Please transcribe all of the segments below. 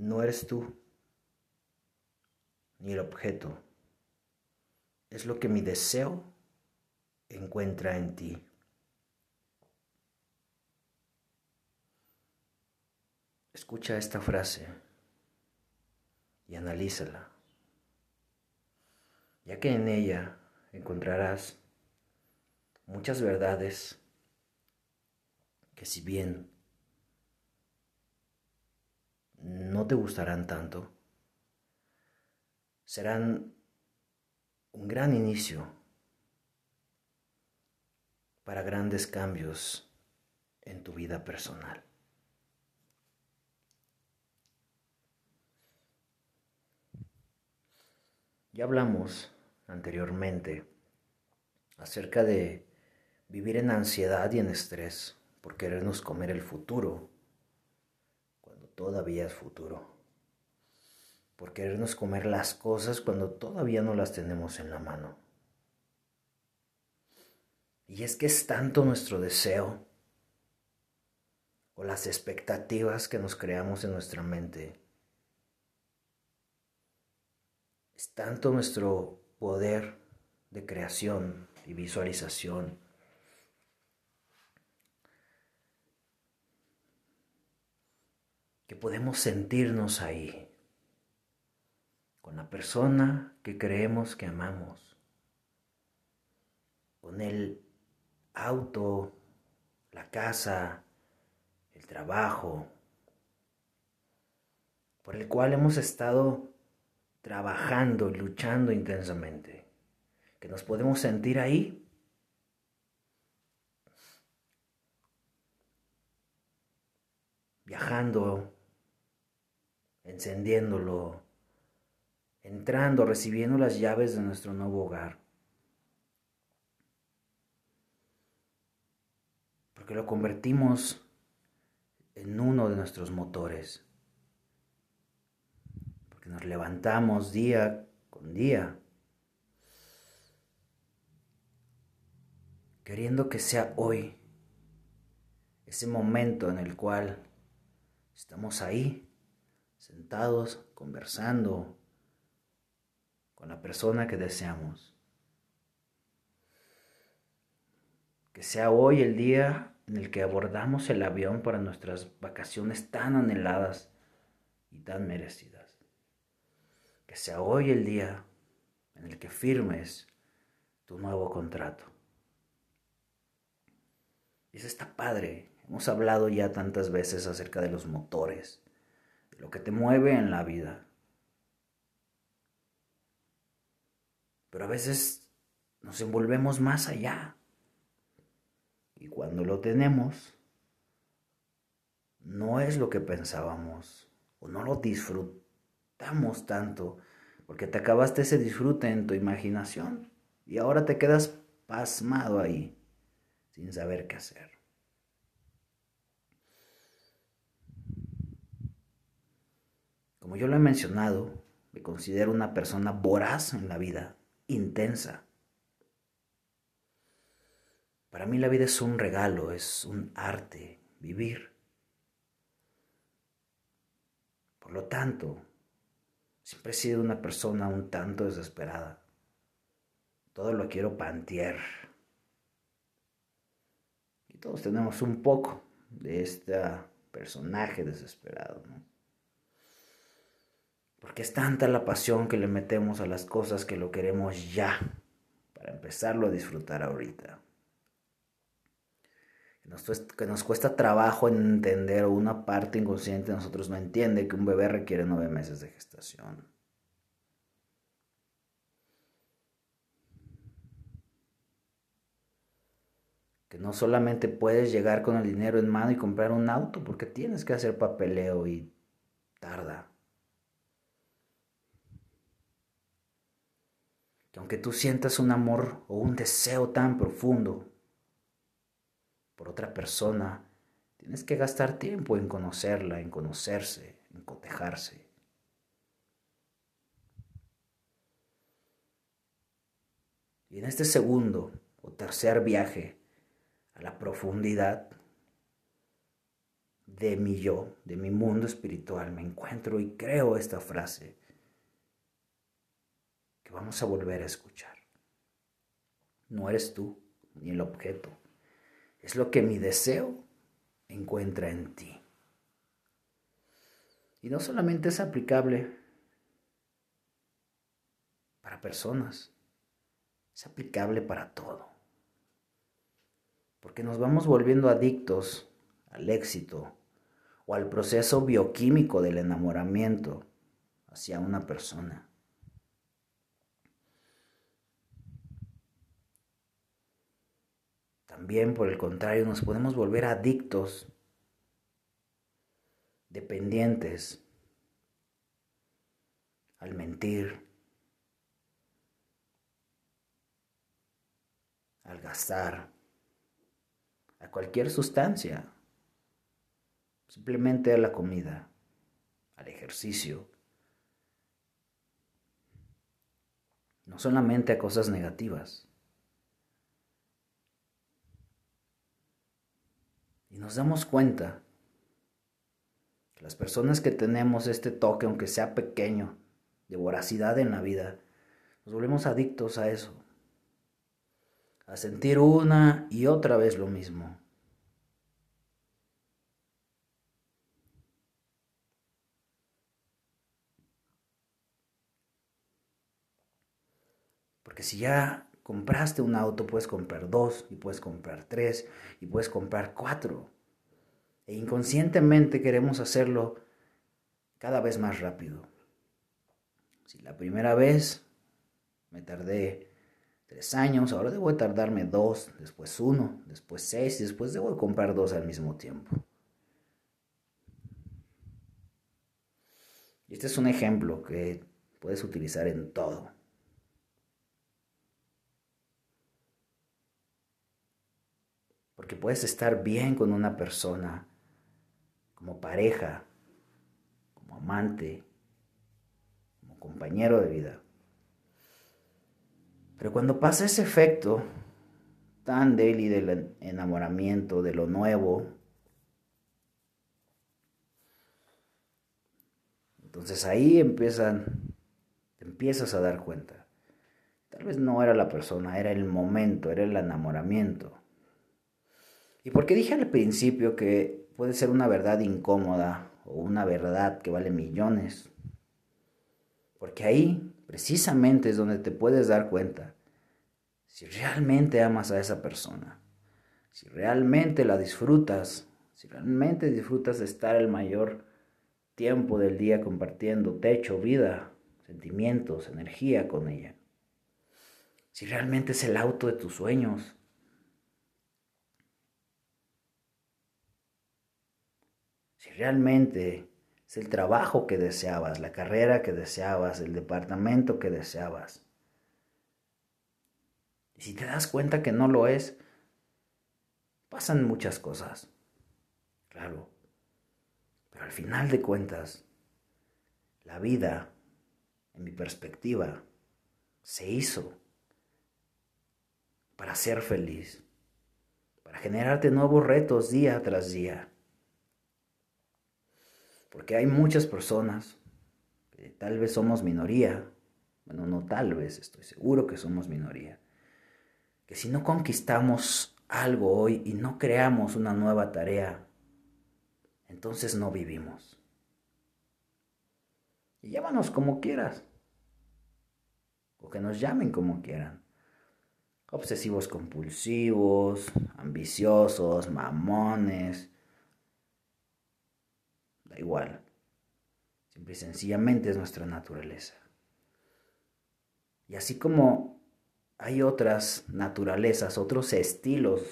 no eres tú, ni el objeto, es lo que mi deseo encuentra en ti. Escucha esta frase y analízala, ya que en ella encontrarás muchas verdades que si bien no te gustarán tanto, serán un gran inicio para grandes cambios en tu vida personal. Ya hablamos anteriormente acerca de vivir en ansiedad y en estrés por querernos comer el futuro todavía es futuro por querernos comer las cosas cuando todavía no las tenemos en la mano. Y es que es tanto nuestro deseo o las expectativas que nos creamos en nuestra mente. Es tanto nuestro poder de creación y visualización. Que podemos sentirnos ahí con la persona que creemos que amamos, con el auto, la casa, el trabajo, por el cual hemos estado trabajando y luchando intensamente, que nos podemos sentir ahí. viajando, encendiéndolo, entrando, recibiendo las llaves de nuestro nuevo hogar. Porque lo convertimos en uno de nuestros motores. Porque nos levantamos día con día. Queriendo que sea hoy ese momento en el cual estamos ahí, sentados, conversando, con la persona que deseamos. Que sea hoy el día en el que abordamos el avión para nuestras vacaciones tan anheladas y tan merecidas. Que sea hoy el día en el que firmes tu nuevo contrato. Y está padre. Hemos hablado ya tantas veces acerca de los motores, lo que te mueve en la vida. Pero a veces nos envolvemos más allá. Y cuando lo tenemos, no es lo que pensábamos o no lo disfrutamos tanto porque te acabaste ese disfrute en tu imaginación y ahora te quedas pasmado ahí sin saber qué hacer. Como yo lo he mencionado, me considero una persona voraz en la vida intensa. Para mí la vida es un regalo, es un arte, vivir. Por lo tanto, siempre he sido una persona un tanto desesperada. Todo lo quiero pantear. Y todos tenemos un poco de este personaje desesperado, ¿no? Porque es tanta la pasión que le metemos a las cosas que lo queremos ya, para empezarlo a disfrutar ahorita. Que nos, cuesta trabajo entender o una parte inconsciente de nosotros no entiende que un bebé requiere nueve meses de gestación. Que no solamente puedes llegar con el dinero en mano y comprar un auto, porque tienes que hacer papeleo y tarda. Que aunque tú sientas un amor o un deseo tan profundo por otra persona, tienes que gastar tiempo en conocerla, en conocerse, en cotejarse. Y en este segundo o tercer viaje a la profundidad, de mi yo, de mi mundo espiritual, me encuentro y creo esta frase vamos a volver a escuchar. No eres tú ni el objeto, es lo que mi deseo encuentra en ti. Y no solamente es aplicable para personas, es aplicable para todo. Porque nos vamos volviendo adictos al éxito o al proceso bioquímico del enamoramiento hacia una persona. También, por el contrario, nos podemos volver adictos, dependientes al mentir, al gastar, a cualquier sustancia, simplemente a la comida, al ejercicio, no solamente a cosas negativas. Y nos damos cuenta que las personas que tenemos este toque, aunque sea pequeño, de voracidad en la vida, nos volvemos adictos a eso a sentir una y otra vez lo mismo. Porque si ya compraste un auto, puedes comprar dos, y puedes comprar tres, y puedes comprar cuatro. E inconscientemente queremos hacerlo cada vez más rápido. Si la primera vez me tardé tres años, ahora debo tardarme dos, después uno, después seis y después debo comprar dos al mismo tiempo. Y este es un ejemplo que puedes utilizar en todo. Porque puedes estar bien con una persona como pareja, como amante, como compañero de vida. Pero cuando pasa ese efecto tan y del enamoramiento, de lo nuevo, entonces ahí empiezan, te empiezas a dar cuenta. Tal vez no era la persona, era el momento, era el enamoramiento. ¿Y por qué dije al principio que puede ser una verdad incómoda o una verdad que vale millones? Porque ahí precisamente es donde te puedes dar cuenta si realmente amas a esa persona, si realmente la disfrutas, si realmente disfrutas de estar el mayor tiempo del día compartiendo techo, vida, sentimientos, energía con ella. Si realmente es el auto de tus sueños. Si realmente es el trabajo que deseabas, la carrera que deseabas, el departamento que deseabas. Y si te das cuenta que no lo es, pasan muchas cosas. Claro. Pero al final de cuentas, la vida, en mi perspectiva, se hizo para ser feliz, para generarte nuevos retos día tras día. Porque hay muchas personas, que tal vez somos minoría, bueno, no tal vez, estoy seguro que somos minoría, que si no conquistamos algo hoy y no creamos una nueva tarea, entonces no vivimos. Y llámanos como quieras, o que nos llamen como quieran. Obsesivos compulsivos, ambiciosos, mamones, Da igual. Simple y sencillamente es nuestra naturaleza. Y así como hay otras naturalezas, otros estilos,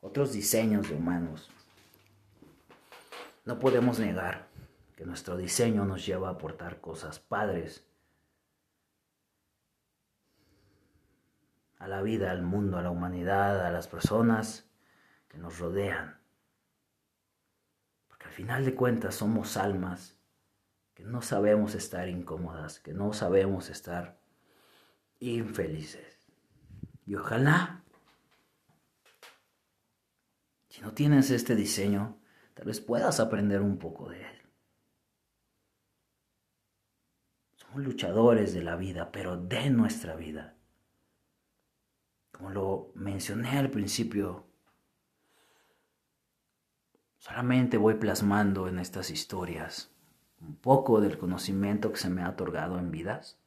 otros diseños de humanos, no podemos negar que nuestro diseño nos lleva a aportar cosas padres a la vida, al mundo, a la humanidad, a las personas que nos rodean final de cuentas somos almas que no sabemos estar incómodas, que no sabemos estar infelices. Y ojalá, si no tienes este diseño, tal vez puedas aprender un poco de él. Somos luchadores de la vida, pero de nuestra vida. Como lo mencioné al principio, solamente voy plasmando en estas historias un poco del conocimiento que se me ha otorgado en vidas,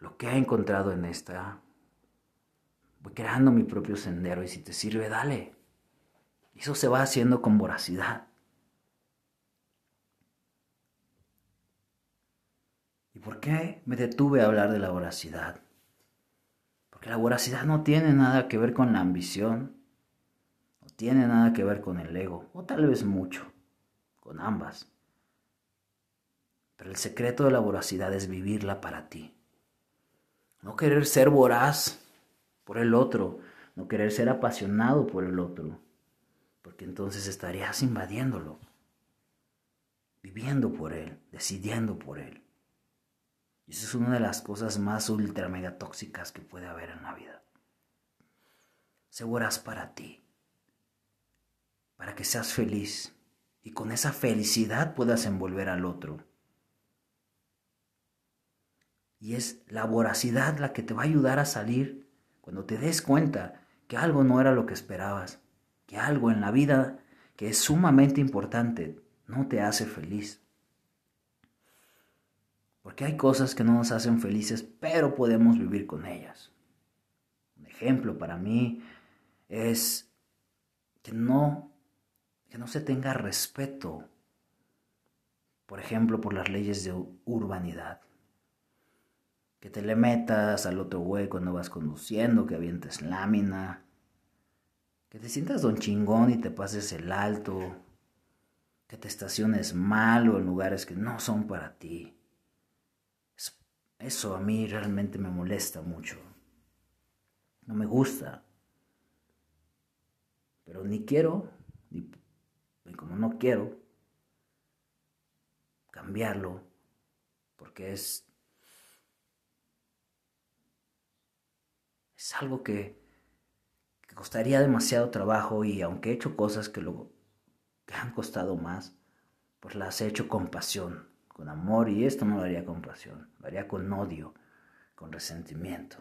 lo que he encontrado en esta. Voy creando mi propio sendero y si te sirve, dale. Eso se va haciendo con voracidad. ¿Y por qué me detuve a hablar de la voracidad? Porque la voracidad no tiene nada que ver con la ambición, tiene nada que ver con el ego, o tal vez mucho, con ambas. Pero el secreto de la voracidad es vivirla para ti. No querer ser voraz por el otro, no querer ser apasionado por el otro, porque entonces estarías invadiéndolo, viviendo por él, decidiendo por él. Y eso es una de las cosas más ultra mega tóxicas que puede haber en la vida. Sé voraz para ti, que seas feliz y con esa felicidad puedas envolver al otro y es la voracidad la que te va a ayudar a salir cuando te des cuenta que algo no era lo que esperabas, que algo en la vida que es sumamente importante no te hace feliz. Porque hay cosas que no nos hacen felices, pero podemos vivir con ellas. Un ejemplo para mí es que no, que no se tenga respeto, por ejemplo, por las leyes de urbanidad que te le metas al otro güey cuando vas conduciendo, que avientes lámina, que te sientas don chingón y te pases el alto, que te estaciones mal o en lugares que no son para ti. Eso a mí realmente me molesta mucho. No me gusta. Pero ni quiero, ni, como no quiero, cambiarlo, porque es es algo que, costaría demasiado trabajo y aunque he hecho cosas que, lo, que han costado más, pues las he hecho con pasión, con amor y esto no lo haría con pasión, lo haría con odio, con resentimiento.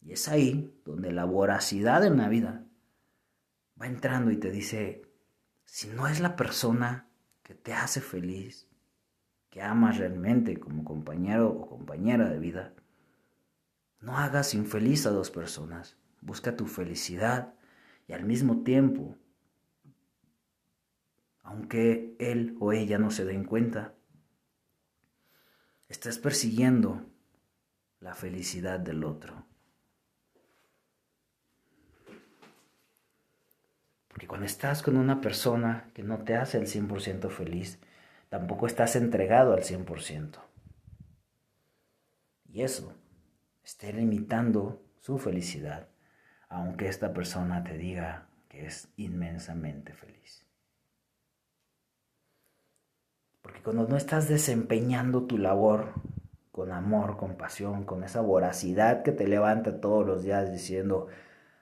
Y es ahí donde la voracidad en la vida va entrando y te dice, si no es la persona que te hace feliz, que amas realmente como compañero o compañera de vida, no hagas infeliz a dos personas. Busca tu felicidad y al mismo tiempo, aunque él o ella no se den cuenta, estás persiguiendo la felicidad del otro. Porque cuando estás con una persona que no te hace el 100% feliz, tampoco estás entregado al 100%. Y eso esté limitando su felicidad, aunque esta persona te diga que es inmensamente feliz. Porque cuando no estás desempeñando tu labor con amor, con pasión, con esa voracidad que te levanta todos los días diciendo,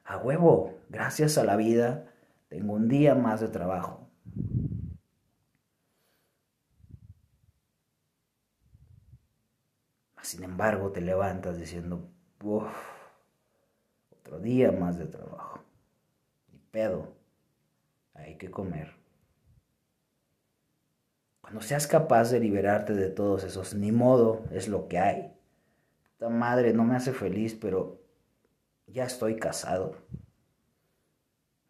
a huevo, gracias a la vida, tengo un día más de trabajo. Sin embargo, te levantas diciendo, otro día más de trabajo. Ni pedo, hay que comer. Cuando seas capaz de liberarte de todos esos, ni modo, es lo que hay. Esta madre no me hace feliz, pero ya estoy casado.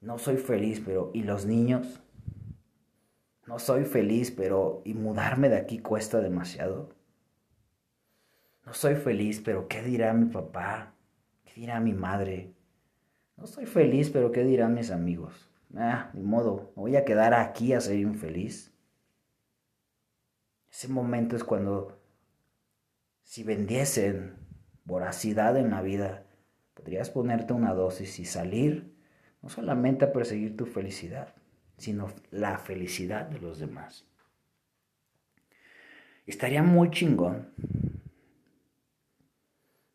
No soy feliz, pero ¿y los niños? No soy feliz, pero ¿y mudarme de aquí cuesta demasiado? No soy feliz, pero ¿qué dirá mi papá? ¿Qué dirá mi madre? No soy feliz, pero ¿qué dirán mis amigos? Ah, ni modo, me voy a quedar aquí a ser infeliz. Ese momento es cuando, si vendiesen voracidad en la vida, podrías ponerte una dosis y salir no solamente a perseguir tu felicidad, sino la felicidad de los demás. Estaría muy chingón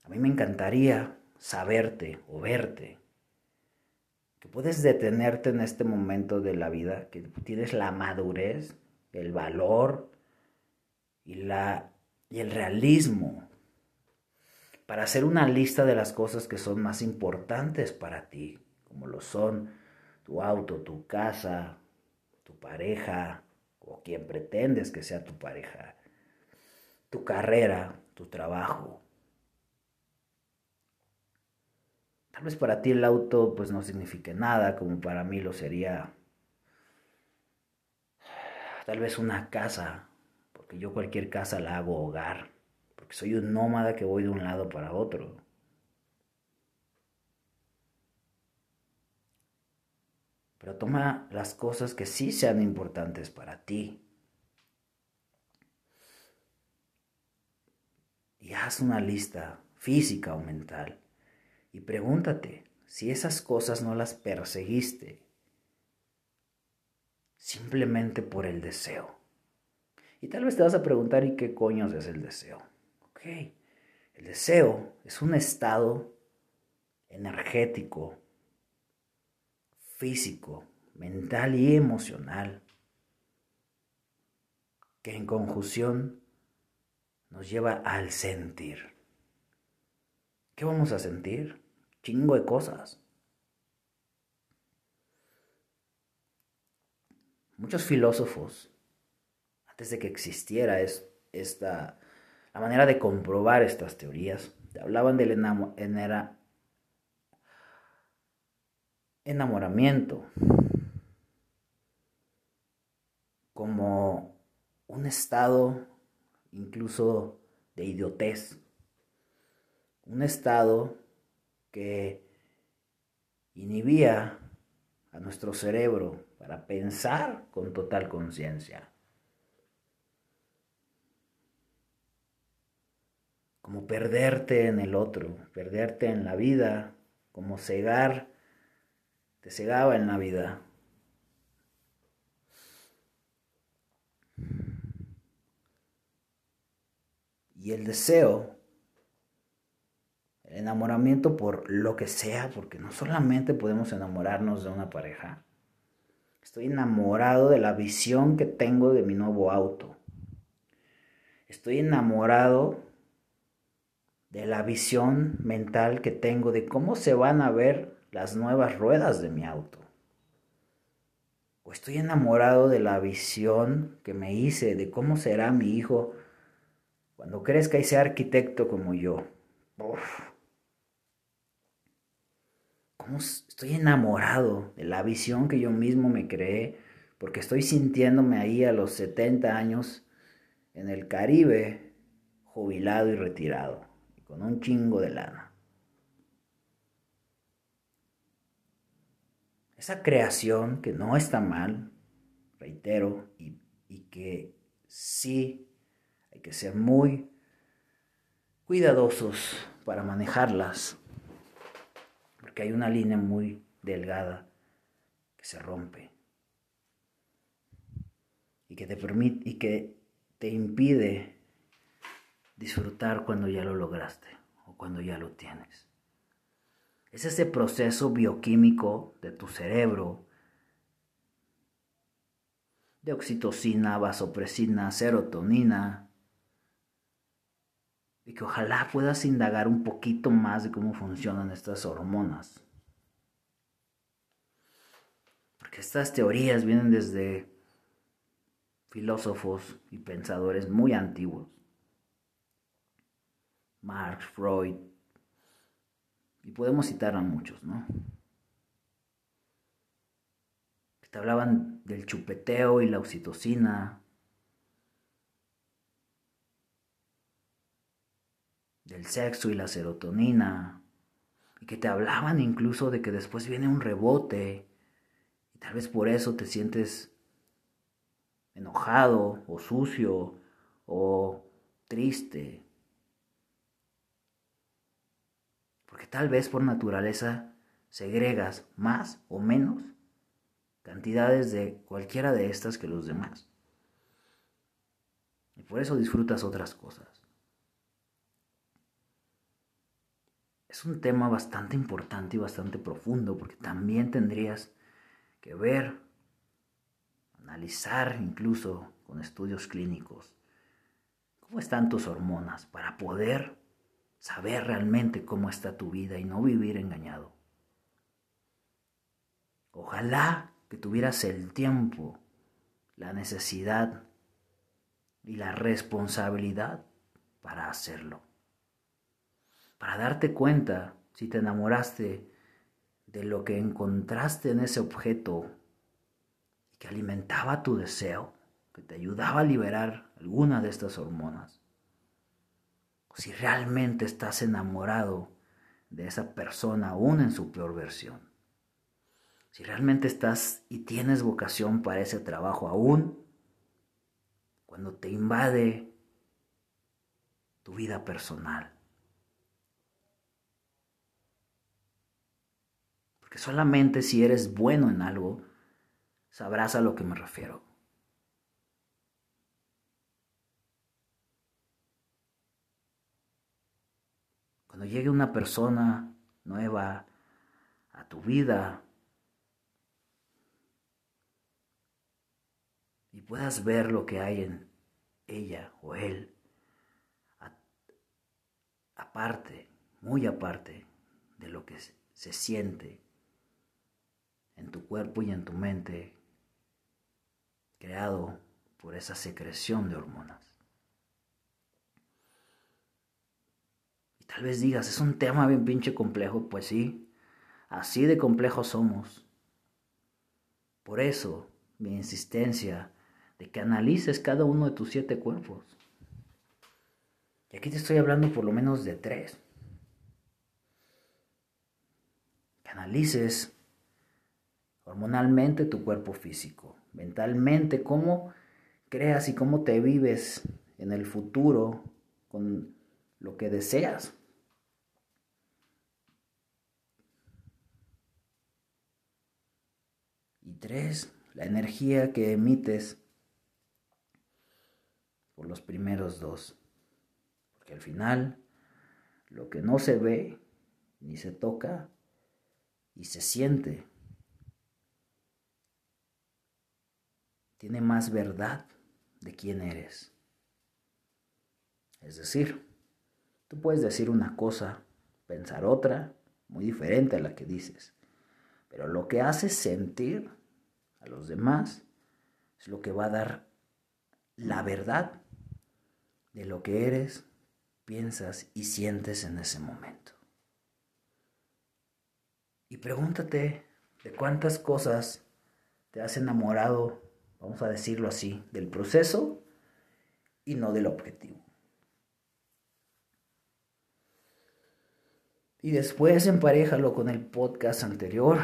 a mí me encantaría saberte o verte que puedes detenerte en este momento de la vida, que tienes la madurez, el valor y, la, y el realismo para hacer una lista de las cosas que son más importantes para ti, como lo son tu auto, tu casa, tu pareja o quien pretendes que sea tu pareja, tu carrera, tu trabajo. Tal vez para ti el auto pues no signifique nada, como para mí lo sería tal vez una casa, porque yo cualquier casa la hago hogar, porque soy un nómada que voy de un lado para otro. Pero toma las cosas que sí sean importantes para ti. Y haz una lista física o mental. Y pregúntate si esas cosas no las perseguiste simplemente por el deseo. Y tal vez te vas a preguntar, ¿y qué coños es el deseo? Ok, el deseo es un estado energético, físico, mental y emocional que en conjunción nos lleva al sentir. ¿Qué vamos a sentir? Chingo de cosas. Muchos filósofos, antes de que existiera esta, la manera de comprobar estas teorías, hablaban del enamoramiento como un estado incluso de idiotez, un estado que inhibía a nuestro cerebro para pensar con total conciencia. Como perderte en el otro, perderte en la vida, como cegar, te cegaba en la vida. Y el deseo, el enamoramiento por lo que sea, porque no solamente podemos enamorarnos de una pareja, Estoy enamorado de la visión que tengo de mi nuevo auto. Estoy enamorado de la visión mental que tengo de cómo se van a ver las nuevas ruedas de mi auto. O estoy enamorado de la visión que me hice de cómo será mi hijo cuando crezca y sea arquitecto como yo. estoy enamorado de la visión que yo mismo me creé, porque estoy sintiéndome ahí a los 70 años en el Caribe, jubilado y retirado, con un chingo de lana. Esa creación que no está mal, reitero, y, y que sí hay que ser muy cuidadosos para manejarlas porque hay una línea muy delgada que se rompe y que te permite y que te impide disfrutar cuando ya lo lograste o cuando ya lo tienes. Es ese proceso bioquímico de tu cerebro de oxitocina, vasopresina, serotonina, y que ojalá puedas indagar un poquito más de cómo funcionan estas hormonas. Porque estas teorías vienen desde filósofos y pensadores muy antiguos. Marx, Freud, y podemos citar a muchos, ¿no? Que te hablaban del chupeteo y la oxitocina, del sexo y la serotonina, y que te hablaban incluso de que después viene un rebote, y tal vez por eso te sientes enojado o sucio o triste. Porque tal vez por naturaleza segregas más o menos cantidades de cualquiera de estas que los demás. Y por eso disfrutas otras cosas. es un tema bastante importante y bastante profundo porque también tendrías que ver, analizar incluso con estudios clínicos cómo están tus hormonas para poder saber realmente cómo está tu vida y no vivir engañado. Ojalá que tuvieras el tiempo, la necesidad y la responsabilidad para hacerlo para darte cuenta si te enamoraste de lo que encontraste en ese objeto que alimentaba tu deseo, que te ayudaba a liberar alguna de estas hormonas. Si realmente estás enamorado de esa persona aún en su peor versión. Si realmente estás y tienes vocación para ese trabajo aún cuando te invade tu vida personal. que solamente si eres bueno en algo, sabrás a lo que me refiero. Cuando llegue una persona nueva a tu vida y puedas ver lo que hay en ella o él, aparte, muy aparte de lo que se siente en tu cuerpo y en tu mente creado por esa secreción de hormonas. Tal vez digas, es un tema bien pinche complejo, pues sí, así de complejos somos. Por eso mi insistencia de que analices cada uno de tus siete cuerpos. Y aquí te estoy hablando por lo menos de tres. Que analices hormonalmente tu cuerpo físico, mentalmente cómo creas y cómo te vives en el futuro con lo que deseas. Y tres, la energía que emites por los primeros dos. Porque al final, lo que no se ve ni se toca y se siente tiene más verdad de quién eres. Es decir, tú puedes decir una cosa, pensar otra, muy diferente a la que dices, pero lo que haces sentir a los demás es lo que va a dar la verdad de lo que eres, piensas y sientes en ese momento. Y pregúntate de cuántas cosas te has enamorado vamos a decirlo así, del proceso y no del objetivo. Y después emparejalo con el podcast anterior,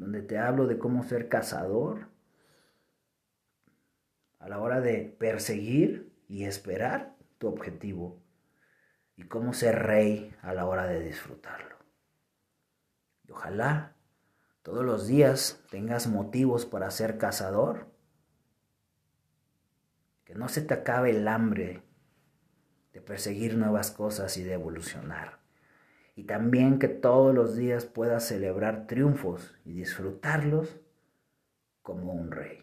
donde te hablo de cómo ser cazador a la hora de perseguir y esperar tu objetivo y cómo ser rey a la hora de disfrutarlo. Y ojalá todos los días tengas motivos para ser cazador, que no se te acabe el hambre de perseguir nuevas cosas y de evolucionar. Y también que todos los días puedas celebrar triunfos y disfrutarlos como un rey.